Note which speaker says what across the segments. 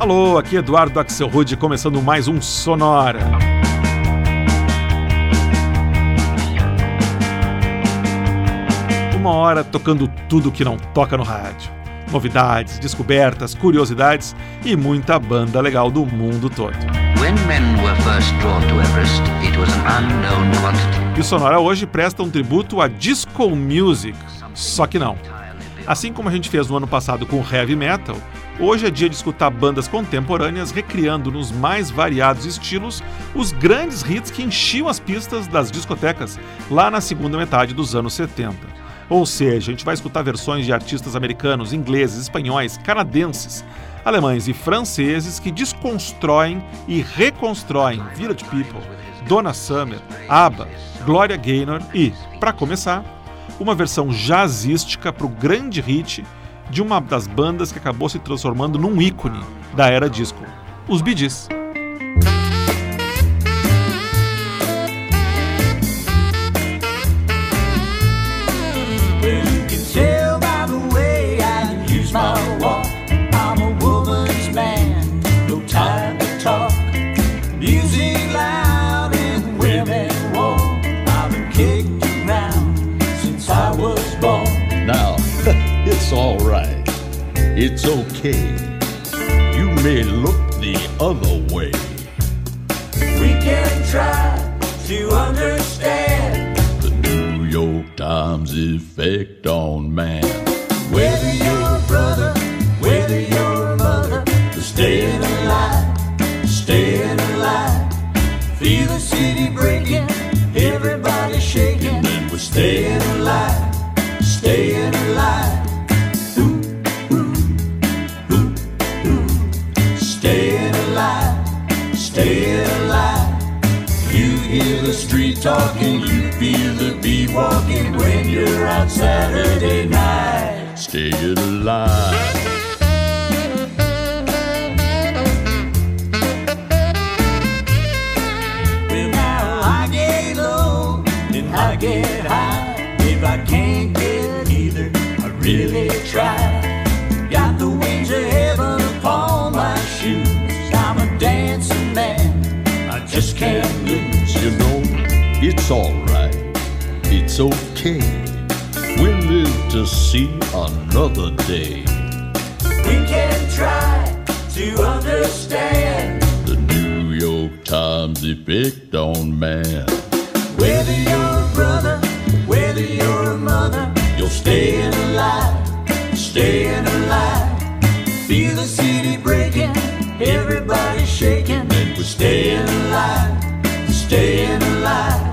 Speaker 1: Alô, aqui Eduardo Axel Rude começando mais um Sonora. Uma hora tocando tudo que não toca no rádio. Novidades, descobertas, curiosidades e muita banda legal do mundo todo. E o Sonora hoje presta um tributo a disco music, só que não. Assim como a gente fez no ano passado com heavy metal, Hoje é dia de escutar bandas contemporâneas recriando nos mais variados estilos os grandes hits que enchiam as pistas das discotecas lá na segunda metade dos anos 70. Ou seja, a gente vai escutar versões de artistas americanos, ingleses, espanhóis, canadenses, alemães e franceses que desconstroem e reconstroem Village People, Donna Summer, ABBA, Gloria Gaynor e, para começar, uma versão jazzística para o grande hit de uma das bandas que acabou se transformando num ícone da era disco, os Bee Gees.
Speaker 2: It's okay. You may look the other way.
Speaker 3: We can try to understand
Speaker 2: the New York Times effect on man.
Speaker 3: Whether you're a brother, walking when you're out Saturday night.
Speaker 2: Staying alive.
Speaker 3: Well, now I get low and I get high. If I can't get either, I really try. Got the wings of heaven upon my shoes. I'm a dancing man, I just can't lose.
Speaker 2: You know it's alright, okay. We live to see another day.
Speaker 3: We can try to understand
Speaker 2: the New York Times effect on man.
Speaker 3: Whether you're a brother, whether you're a mother, you're staying alive, staying alive. Feel the city breaking, everybody shaking, and we're staying alive, staying alive.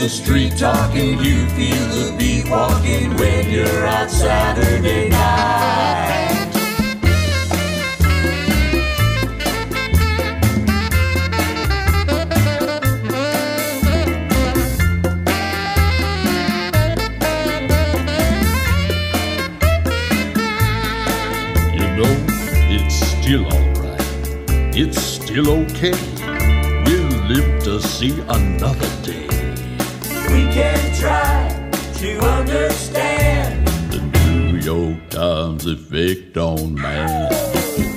Speaker 3: The street talking, you feel the beat walking when you're out Saturday night.
Speaker 2: You know, it's still alright. It's still okay. We'll live to see another day.
Speaker 3: We can try to understand
Speaker 2: the New York Times effect on man.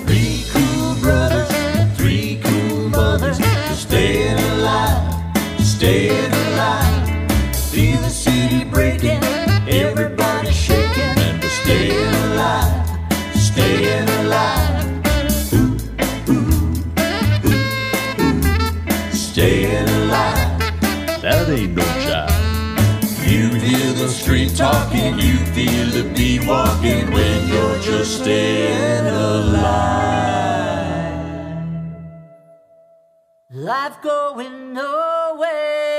Speaker 3: Three cool brothers, three cool mothers, staying alive, staying alive. Feel the city breaking, everybody shaking, and we're staying alive,
Speaker 2: walking,
Speaker 3: you feel the beat walking when you're just staying alive. Life going nowhere.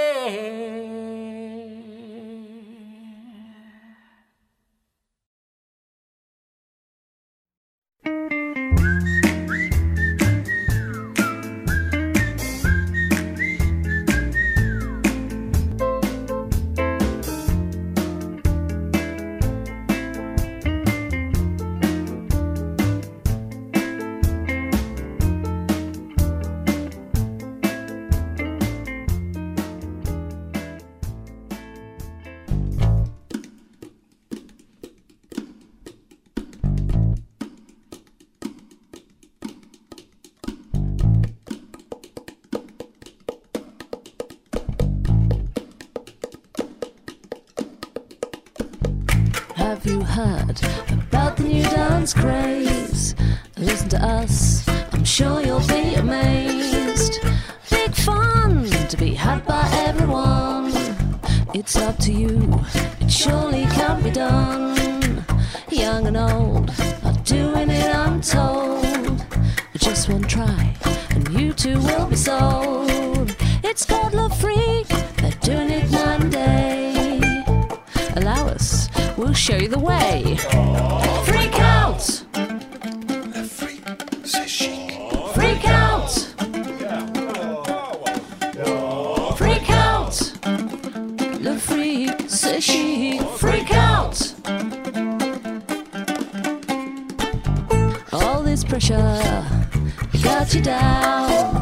Speaker 4: It's up to you, it surely can be done. Young and old are doing it, I'm told. Just one try, and you too will be sold. It's called Love Freak, they're doing it and day. Allow us, we'll show you the way. Freak you down.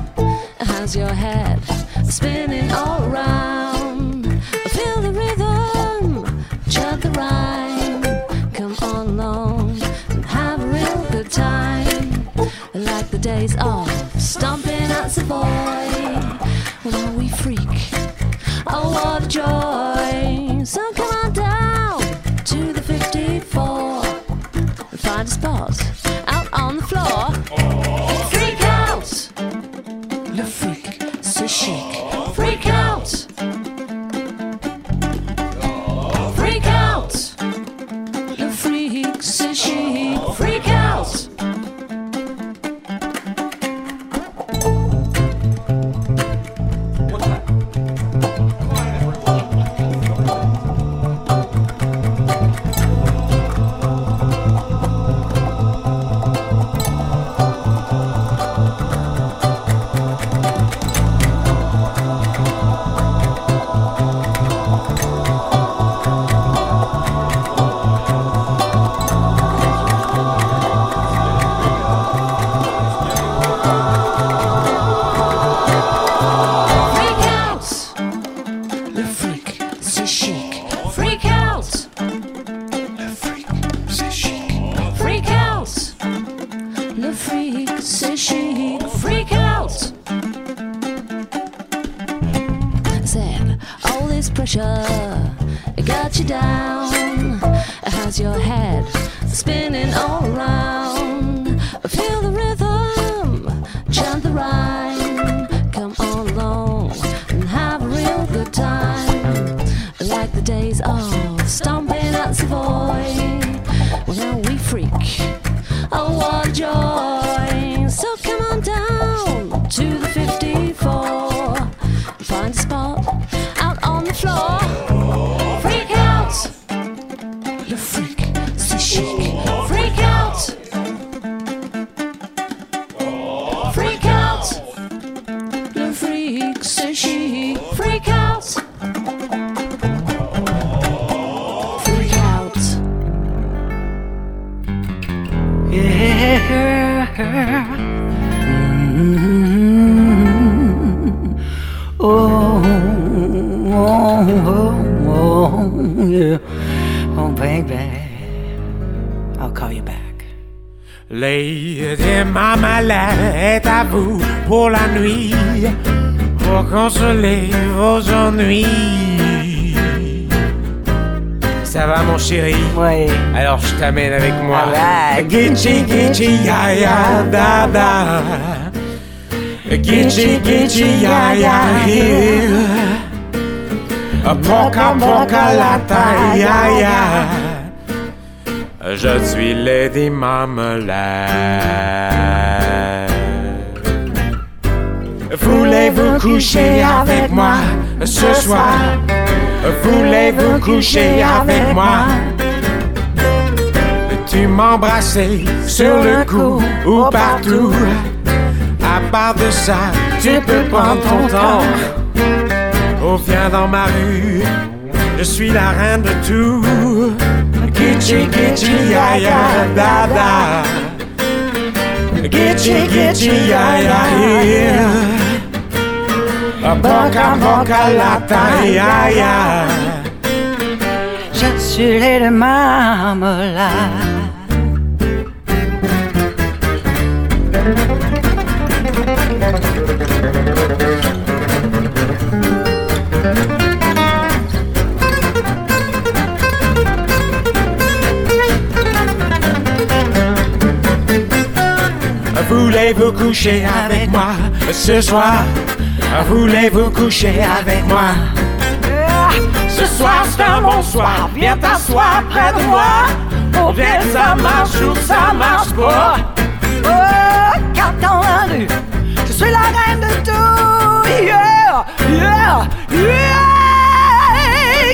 Speaker 5: T'amène avec moi. Gitchi gitchi ya ya da da. Gitchi gitchi ya ya here. Poca poca lata ya ya. Je suis Lady Marmalade. Voulez-vous coucher avec moi ce soir? Voulez-vous coucher avec moi? Tu m'embrasser sur le cou ou partout. À part de ça, tu peux prendre ton temps. Oh, viens dans ma rue, je suis la reine de tout. Gitchi, gitchi, ya, ya, da, da. Gitchi, gitchi, ya, ya, yeah. Boca, boca, lata, ya, ya.
Speaker 6: Je suis Marmalade.
Speaker 5: Voulez-vous coucher avec moi ce soir? Voulez-vous coucher avec moi? Ah, ce soir c'est un bon soir, viens t'asseoir près de moi. On vient, ça marche ou ça marche pas.
Speaker 6: Oh, Quand dans la Sri Lanka the two. Yeah, yeah, yeah.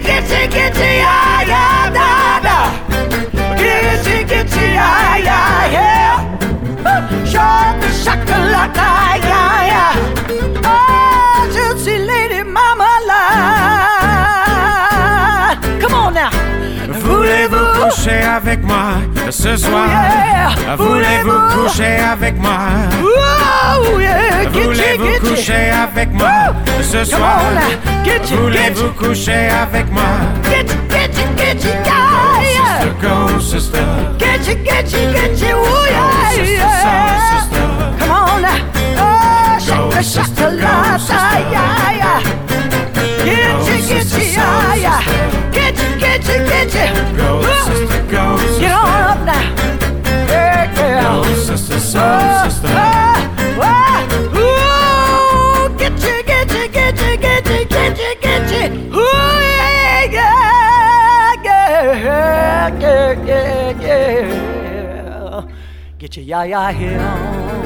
Speaker 6: Kitchy, kitchy, yeah, yeah, da, da. Yeah, yeah, yeah. Shaka, yeah, yeah.
Speaker 5: Coucher avec moi ce soir
Speaker 6: Yeah.
Speaker 5: Voulez-vous coucher avec moi?
Speaker 6: Oh, yeah.
Speaker 5: Voulez-vous coucher avec moi ce soir? Voulez-vous coucher avec moi?
Speaker 6: Get you, get you, get you, yeah, yeah.
Speaker 5: Sister, go sister
Speaker 6: Get you, get you, get you, ooh, yeah,
Speaker 5: Sister,
Speaker 6: yeah.
Speaker 5: sister
Speaker 6: Come on now. Oh, shake
Speaker 5: Go,
Speaker 6: the
Speaker 5: sister,
Speaker 6: chocolate,
Speaker 5: go, sister.
Speaker 6: yeah, yeah. Get
Speaker 5: Go,
Speaker 6: you, get
Speaker 5: sister,
Speaker 6: you, yeah,
Speaker 5: go,
Speaker 6: yeah. Get you, get you, get you.
Speaker 5: Go sister, go sister
Speaker 6: Get on up now. Yeah,
Speaker 5: Go
Speaker 6: yeah.
Speaker 5: sister, so
Speaker 6: Oh,
Speaker 5: sister
Speaker 6: oh, oh, ooh, get you, get you, get you, get you, get you, get you. Ooh, yeah, yeah, yeah, yeah, yeah, yeah. Get you, yeah, yeah,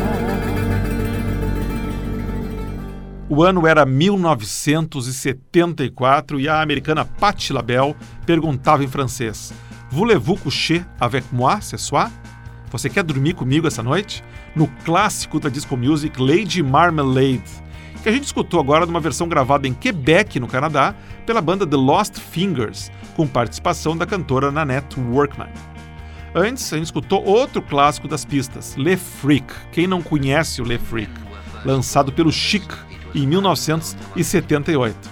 Speaker 1: O ano era 1974 e a americana Patti LaBelle perguntava em francês: Voulez-vous coucher avec moi ce soir? Você quer dormir comigo essa noite? No clássico da disco music Lady Marmalade, que a gente escutou agora numa versão gravada em Quebec, no Canadá, pela banda The Lost Fingers, com participação da cantora Nanette Workman. Antes, a gente escutou outro clássico das pistas, Le Freak. Quem não conhece o Le Freak? Lançado pelo Chic em 1978.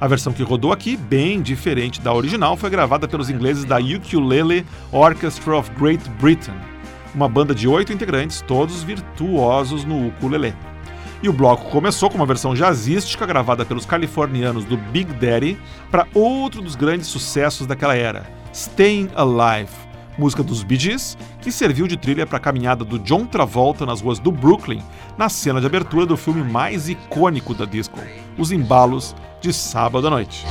Speaker 1: A versão que rodou aqui, bem diferente da original, foi gravada pelos ingleses da Ukulele Orchestra of Great Britain, uma banda de oito integrantes, todos virtuosos no ukulele. E o bloco começou com uma versão jazzística gravada pelos californianos do Big Daddy para outro dos grandes sucessos daquela era, Staying Alive, música dos Bee Gees, que serviu de trilha para a caminhada do John Travolta nas ruas do Brooklyn, na cena de abertura do filme mais icônico da disco, Os Embalos de Sábado à Noite.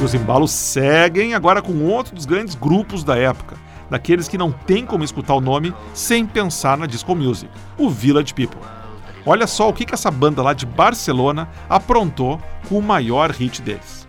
Speaker 1: E os embalos seguem agora com outro dos grandes grupos da época, daqueles que não tem como escutar o nome sem pensar na disco music, o Village People. Olha só o que que essa banda lá de Barcelona aprontou com o maior hit deles.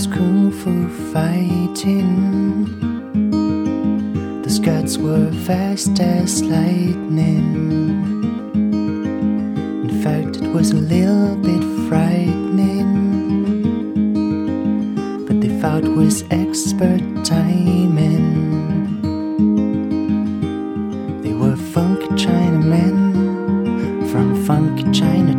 Speaker 7: is kung fu fighting. The Scots were fast as lightning. In fact, it was a little bit frightening. But they fought with expert timing. They were funky Chinamen from
Speaker 8: funk China.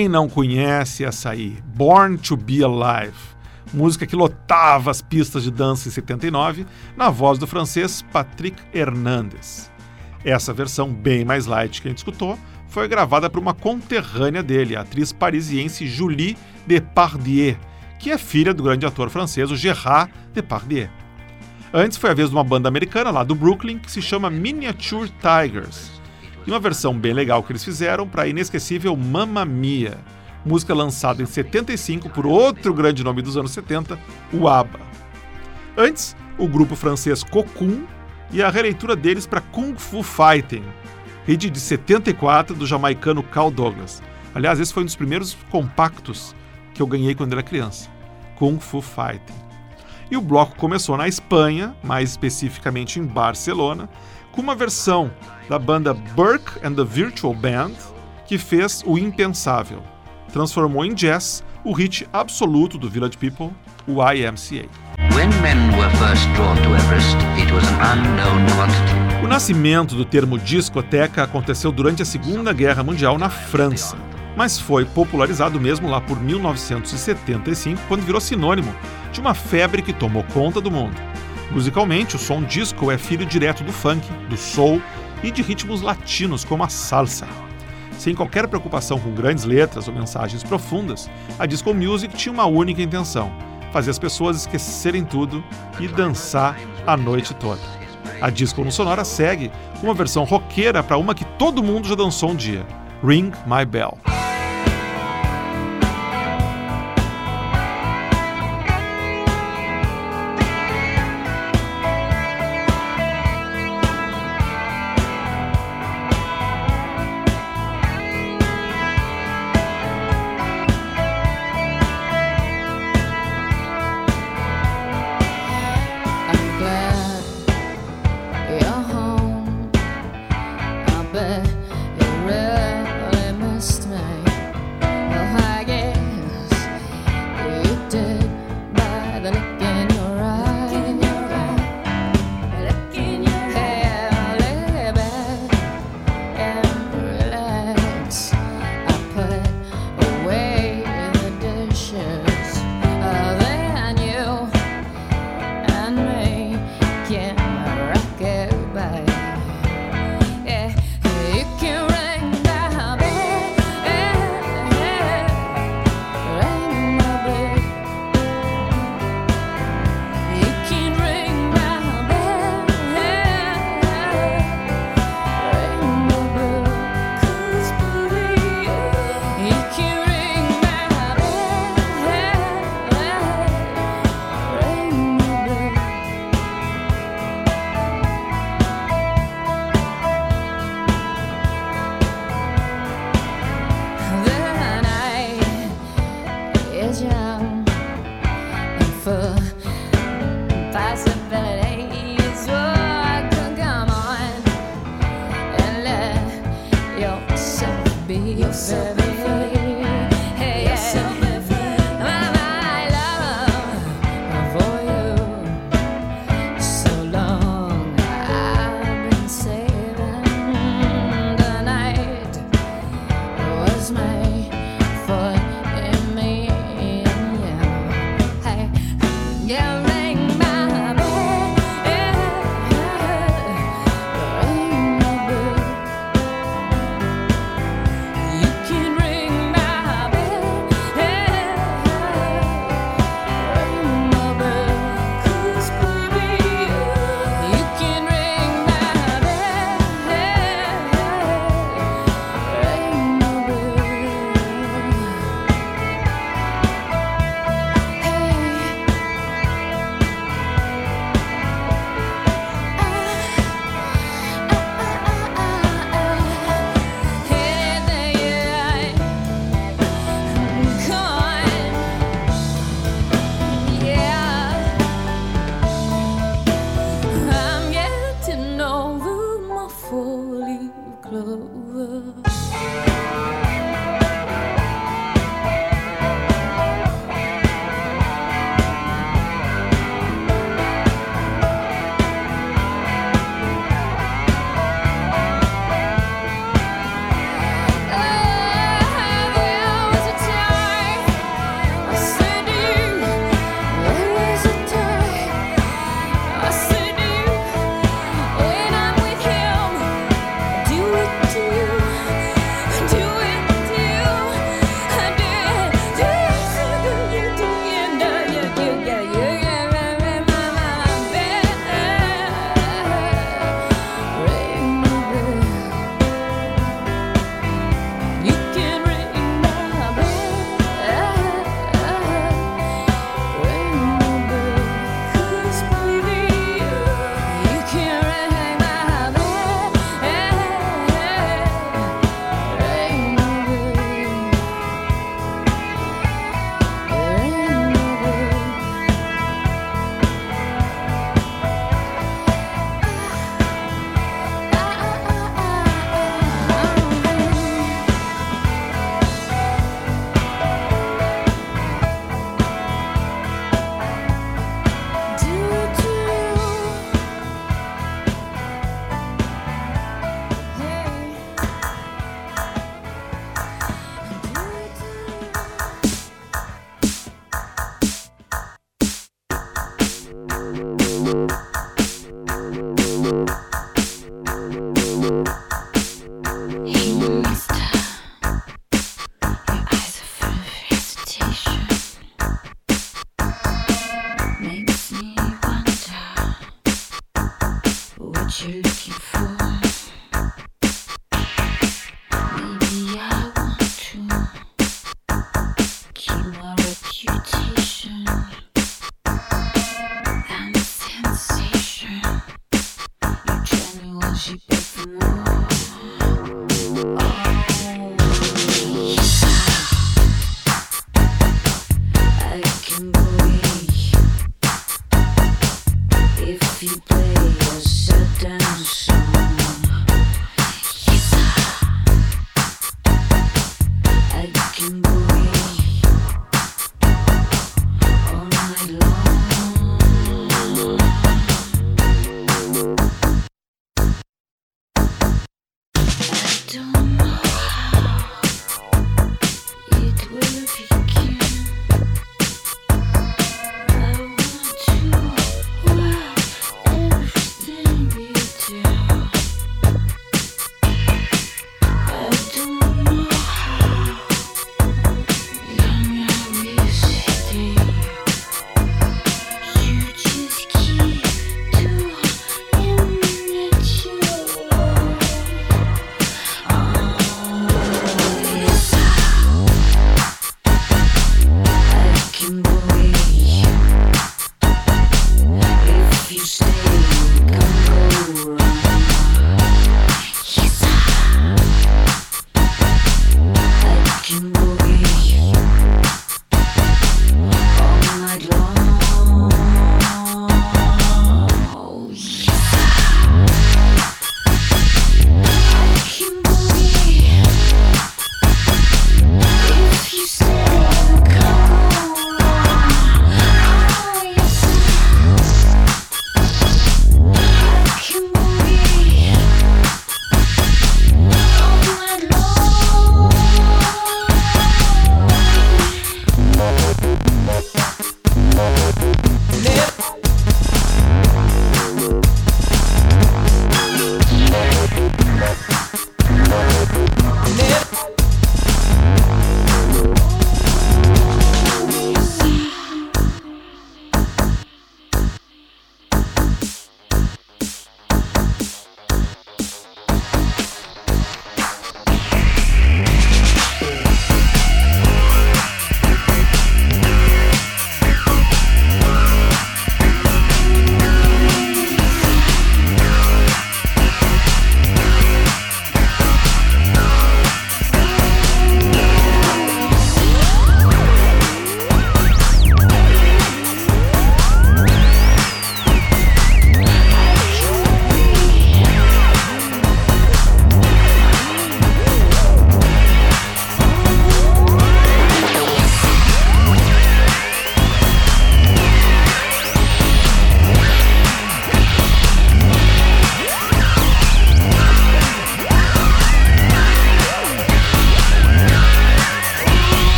Speaker 1: Quem não conhece essa aí? Born to Be Alive. Música que lotava as pistas de dança em 79, na voz do francês Patrick Hernandez. Essa versão, bem mais light que a gente escutou, foi gravada por uma conterrânea dele, a atriz parisiense Julie Depardieu, que é filha do grande ator francês Gerard Depardieu. Antes foi a vez de uma banda americana lá do Brooklyn que se chama Miniature Tigers. Uma versão bem legal que eles fizeram para a inesquecível Mamma Mia, música lançada em 75 por outro grande nome dos anos 70, o ABBA. Antes, o grupo francês Cocoon e a releitura deles para Kung Fu Fighting, hit de 74 do jamaicano Carl Douglas. Aliás, esse foi um dos primeiros compactos que eu ganhei quando era criança. Kung Fu Fighting.
Speaker 9: E o bloco começou na Espanha, mais especificamente em Barcelona, com uma versão da banda Burke and the Virtual Band, que fez o impensável. Transformou em jazz o hit absoluto do Village People, o YMCA.
Speaker 10: Everest.
Speaker 9: O nascimento do termo discoteca aconteceu durante a Segunda Guerra Mundial na França, mas foi popularizado mesmo lá por 1975, quando virou sinônimo de uma febre que tomou conta do mundo. Musicalmente, o som disco é filho direto do funk, do soul e de ritmos latinos como a salsa. Sem qualquer preocupação com grandes letras ou mensagens profundas, a disco music tinha uma única intenção: fazer as pessoas esquecerem tudo e dançar a noite toda. A disco no Sonora segue com uma versão roqueira para uma que todo mundo já dançou um dia: Ring My Bell.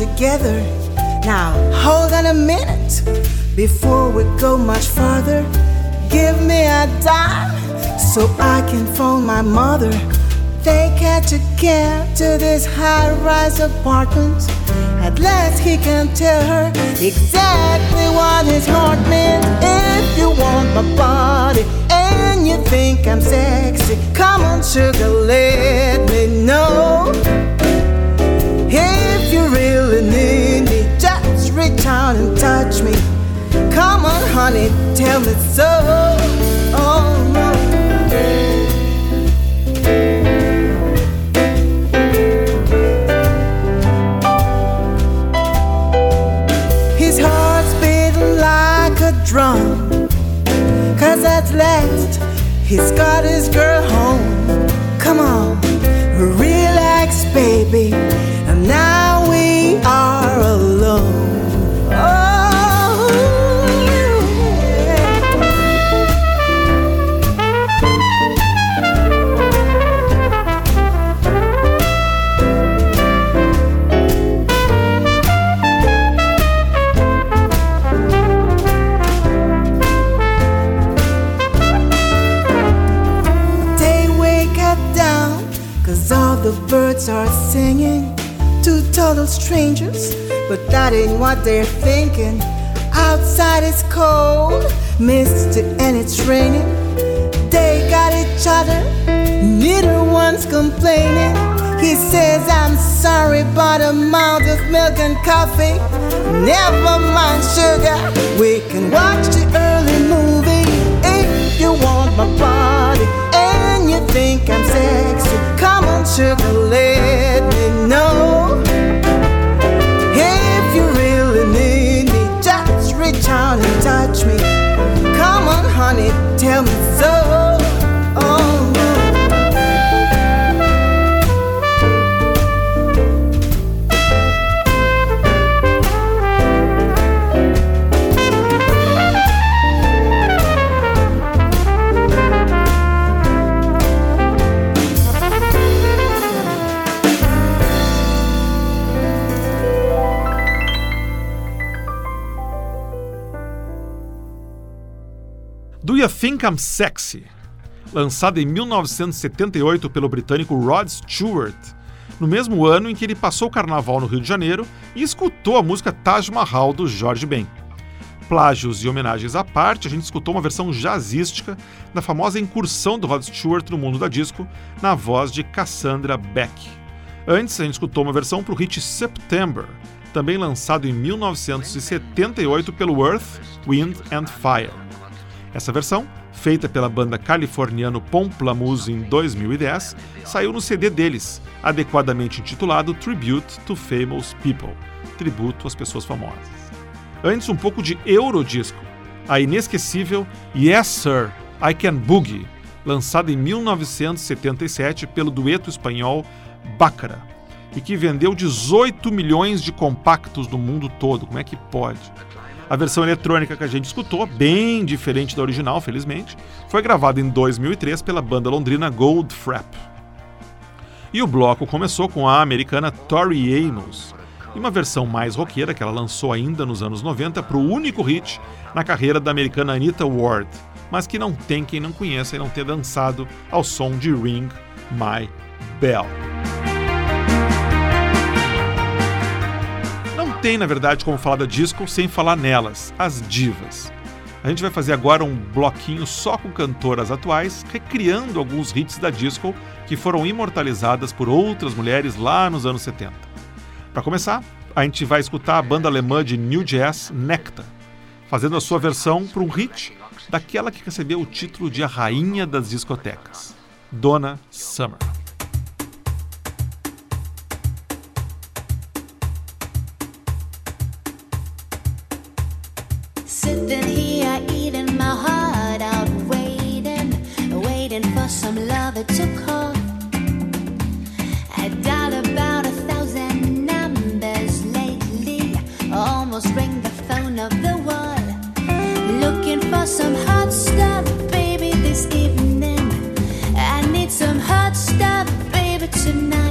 Speaker 11: Together. Now, hold on a minute before we go much further. Give me a dime so I can phone my mother. They catch a cab to this high rise apartment. At last, he can tell her exactly what his heart meant. If you want my body and you think I'm sexy, come on, sugar, let me know. If you really need me, just reach out and touch me. Come on, honey, tell me so. Oh, no. His heart's beating like a drum. Cause at last, he's got his girl home. Come on, relax, baby are. Strangers, but that ain't what they're thinking. Outside it's cold, misty, and it's raining. They got each other, neither one's complaining. He says, I'm sorry, but amount of milk and coffee. Never mind, sugar, we can watch the early movie. If you want my body and you think I'm sexy, come on, sugar, let me know. And touch me. Come on, honey, tell me
Speaker 1: You Think I'm Sexy? Lançada em 1978 pelo britânico Rod Stewart, no mesmo ano em que ele passou o carnaval no Rio de Janeiro e escutou a música Taj Mahal do Jorge Ben. Plágios e homenagens à parte, a gente escutou uma versão jazzística da famosa incursão do Rod Stewart no mundo da disco, na voz de Cassandra Beck. Antes, a gente escutou uma versão para o hit September, também lançado em 1978 pelo Earth, Wind and Fire. Essa versão, feita pela banda californiano Pomplamoose em 2010, saiu no CD deles, adequadamente intitulado Tribute to Famous People tributo às pessoas famosas. Antes, um pouco de Eurodisco, a inesquecível Yes Sir, I Can Boogie, lançada em 1977 pelo dueto espanhol Bácara, e que vendeu 18 milhões de compactos no mundo todo. Como é que pode? A versão eletrônica que a gente escutou, bem diferente da original, felizmente, foi gravada em 2003 pela banda londrina Goldfrapp. E o bloco começou com a americana Tori Amos, e uma versão mais roqueira que ela lançou ainda nos anos 90 para o único hit na carreira da americana Anita Ward, mas que não tem quem não conheça e não tenha dançado ao som de Ring My Bell. Tem, na verdade, como falar da disco sem falar nelas, as divas. A gente vai fazer agora um bloquinho só com cantoras atuais, recriando alguns hits da disco que foram imortalizadas por outras mulheres lá nos anos 70. Para começar, a gente vai escutar a banda alemã de New Jazz Nectar, fazendo a sua versão para um hit daquela que recebeu o título de a rainha das discotecas, Donna Summer.
Speaker 12: Some lover to. I dialed about a thousand numbers lately, almost ring the phone of the wall. Looking for some hot stuff, baby, this evening. I need some hot stuff, baby, tonight.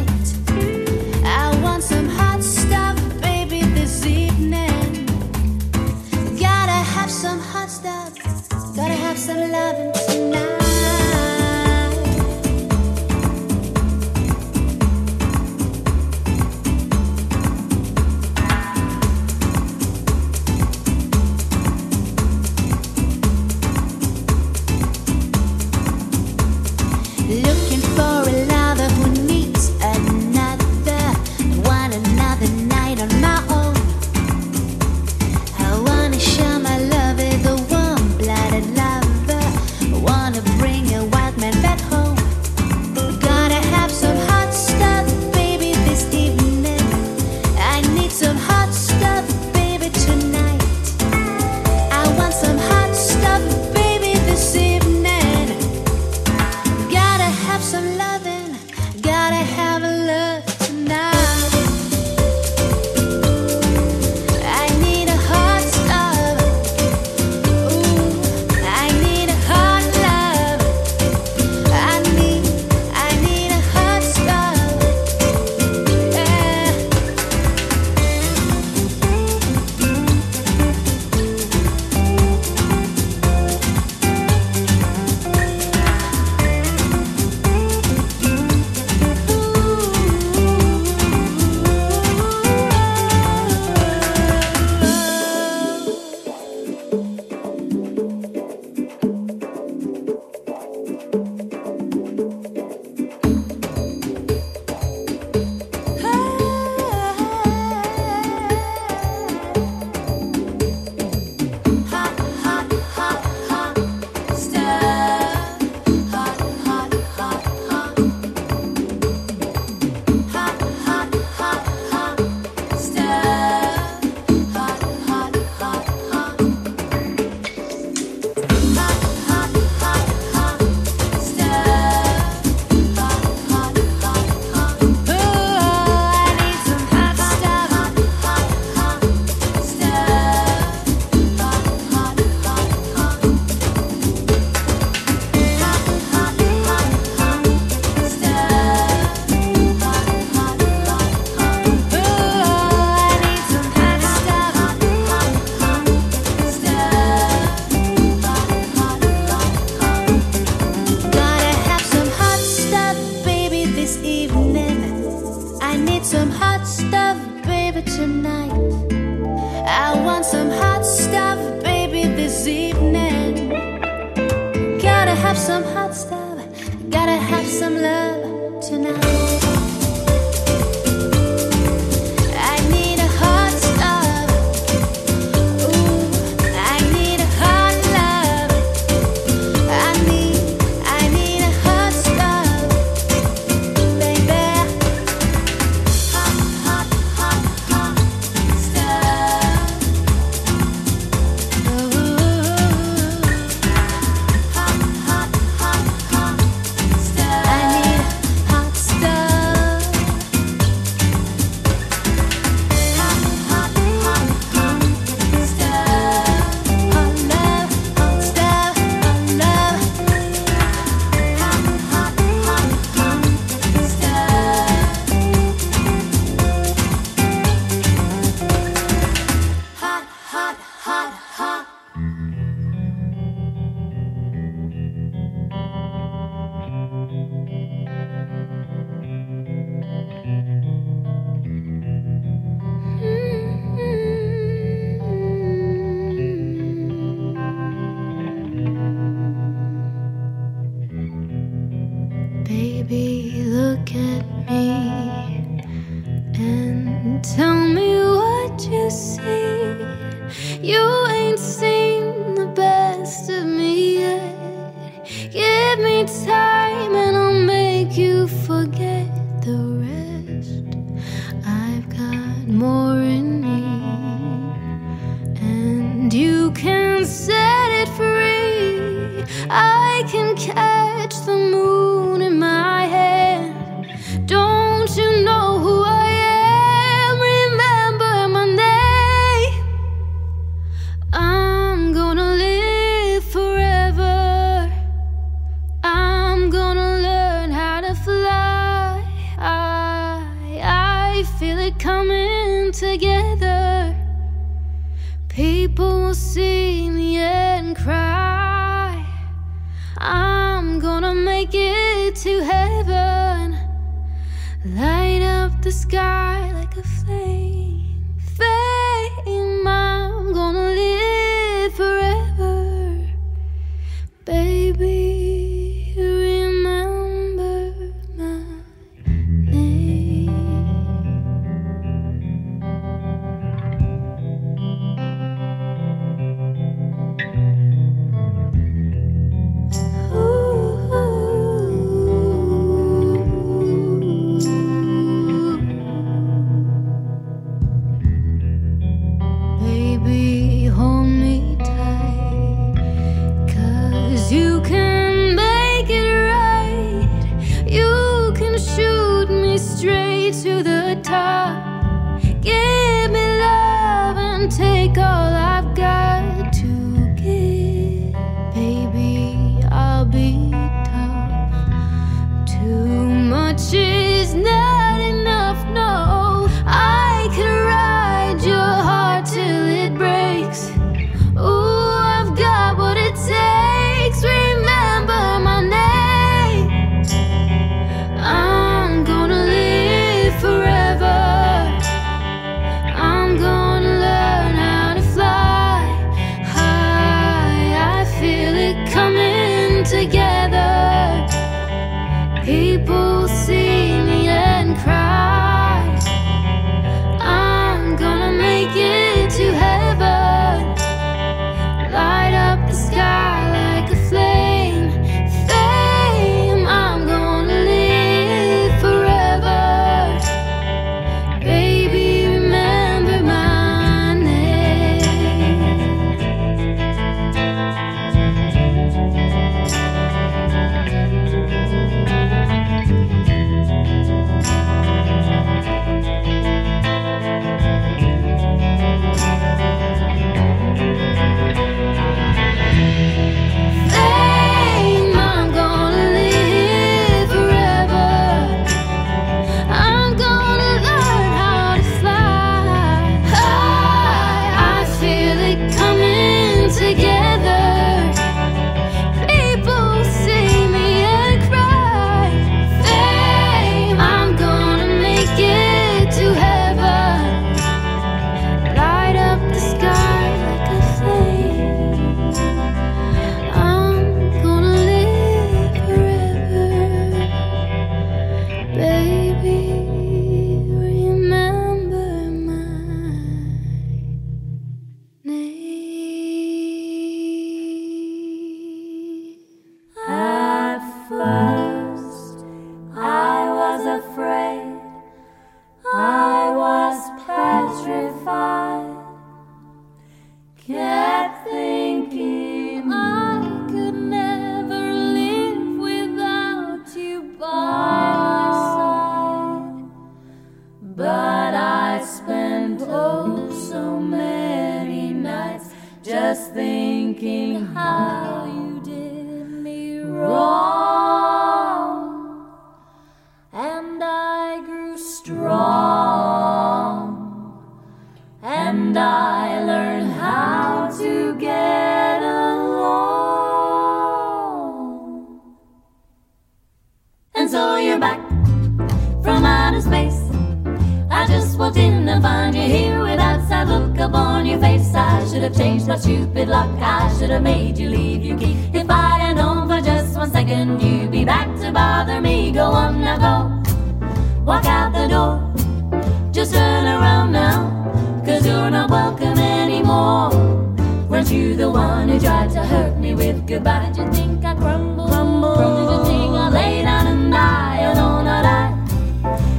Speaker 12: One
Speaker 4: who tried to hurt me with goodbye? Did you think I crumble? crumble? Did you think I lay down and die? Oh no, not I.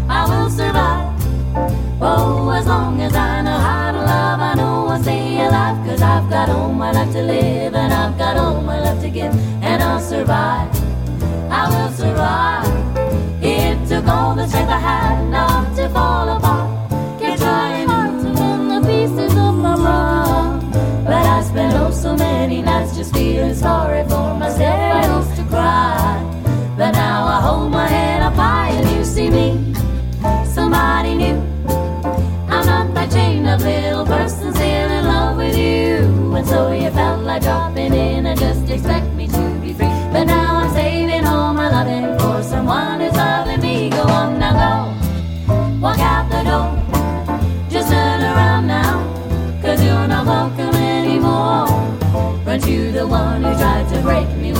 Speaker 4: I will survive. Oh, as long as I know how to love, I know I'll stay alive. Cause I've got all my life to live, and I've got all my life to give, and I'll survive. I will survive. It took all the strength I had not to fall apart. The one who tried to break me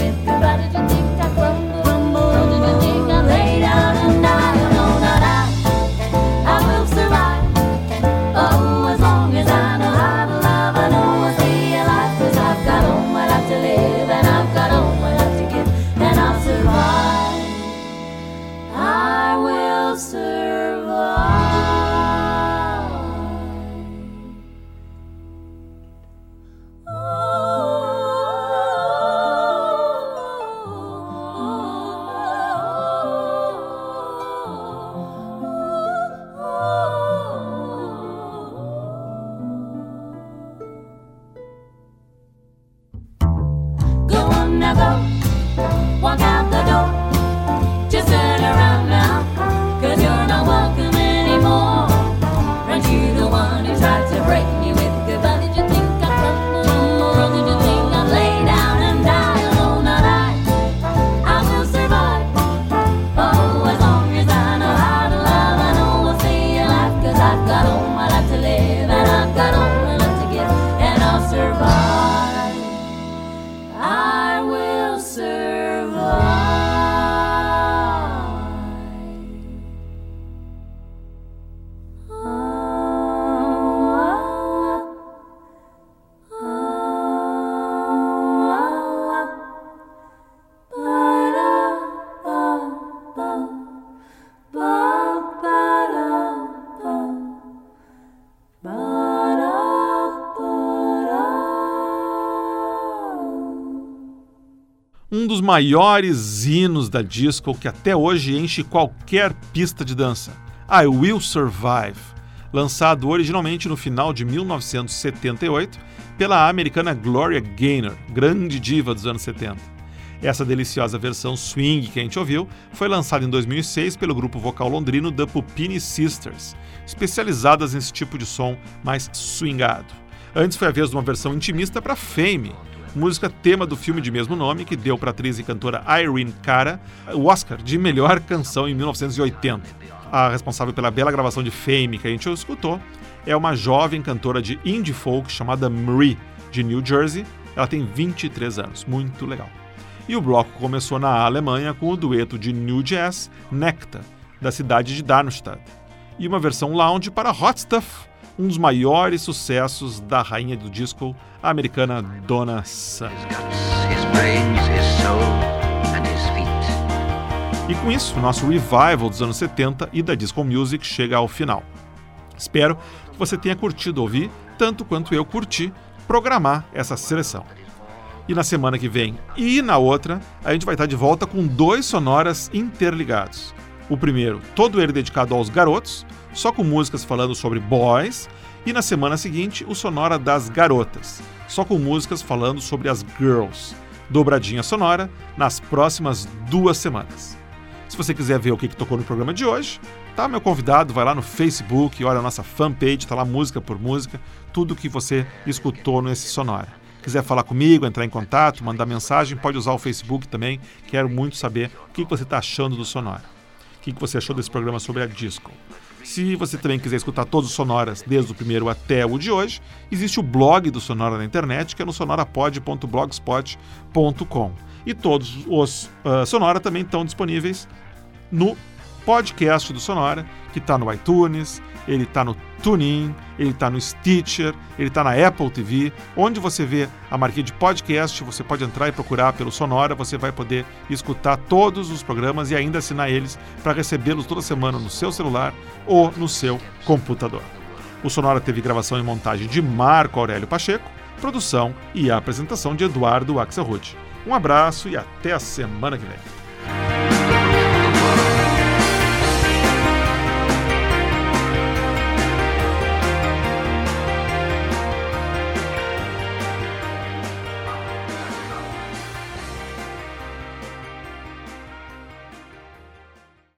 Speaker 1: maiores hinos da disco que até hoje enche qualquer pista de dança. I Will Survive, lançado originalmente no final de 1978 pela americana Gloria Gaynor, grande diva dos anos 70. Essa deliciosa versão swing que a gente ouviu foi lançada em 2006 pelo grupo vocal londrino The Pupini Sisters, especializadas nesse tipo de som mais swingado. Antes foi a vez de uma versão intimista para Fame, música tema do filme de mesmo nome que deu para a atriz e cantora Irene Cara o Oscar de melhor canção em 1980. A responsável pela bela gravação de Fame que a gente escutou é uma jovem cantora de indie folk chamada Marie, de New Jersey. Ela tem 23 anos, muito legal. E o bloco começou na Alemanha com o dueto de New Jazz Nectar, da cidade de Darmstadt, e uma versão lounge para Hot Stuff, um dos maiores sucessos da rainha do disco a americana Donna Summer. E com isso, o nosso revival dos anos 70 e da disco music chega ao final. Espero que você tenha curtido ouvir, tanto quanto eu curti, programar essa seleção. E na semana que vem e na outra, a gente vai estar de volta com dois sonoras interligados. O primeiro, todo ele dedicado aos garotos, só com músicas falando sobre boys, e na semana seguinte, o sonora das garotas, só com músicas falando sobre as girls. Dobradinha sonora nas próximas duas semanas. Se você quiser ver o que que tocou no programa de hoje, tá meu convidado, vai lá no Facebook, olha a nossa fanpage, tá lá música por música, tudo que você escutou nesse sonora. Quiser falar comigo, entrar em contato, mandar mensagem, pode usar o Facebook também. Quero muito saber o que que você está achando do Sonora. O que que você achou desse programa sobre a disco. Se você também quiser escutar todos os sonoras, desde o primeiro até o de hoje, existe o blog do Sonora na internet, que é no sonorapod.blogspot.com. E todos os uh, Sonora também estão disponíveis no podcast do Sonora, que está no iTunes, ele está no TuneIn, ele está no Stitcher, ele está na Apple TV. Onde você vê a marquinha de podcast, você pode entrar e procurar pelo Sonora, você vai poder escutar todos os programas e ainda assinar eles para recebê-los toda semana no seu celular ou no seu computador. O Sonora teve gravação e montagem de Marco Aurélio Pacheco, produção e apresentação de Eduardo Axelrod. Um abraço e até a semana que vem.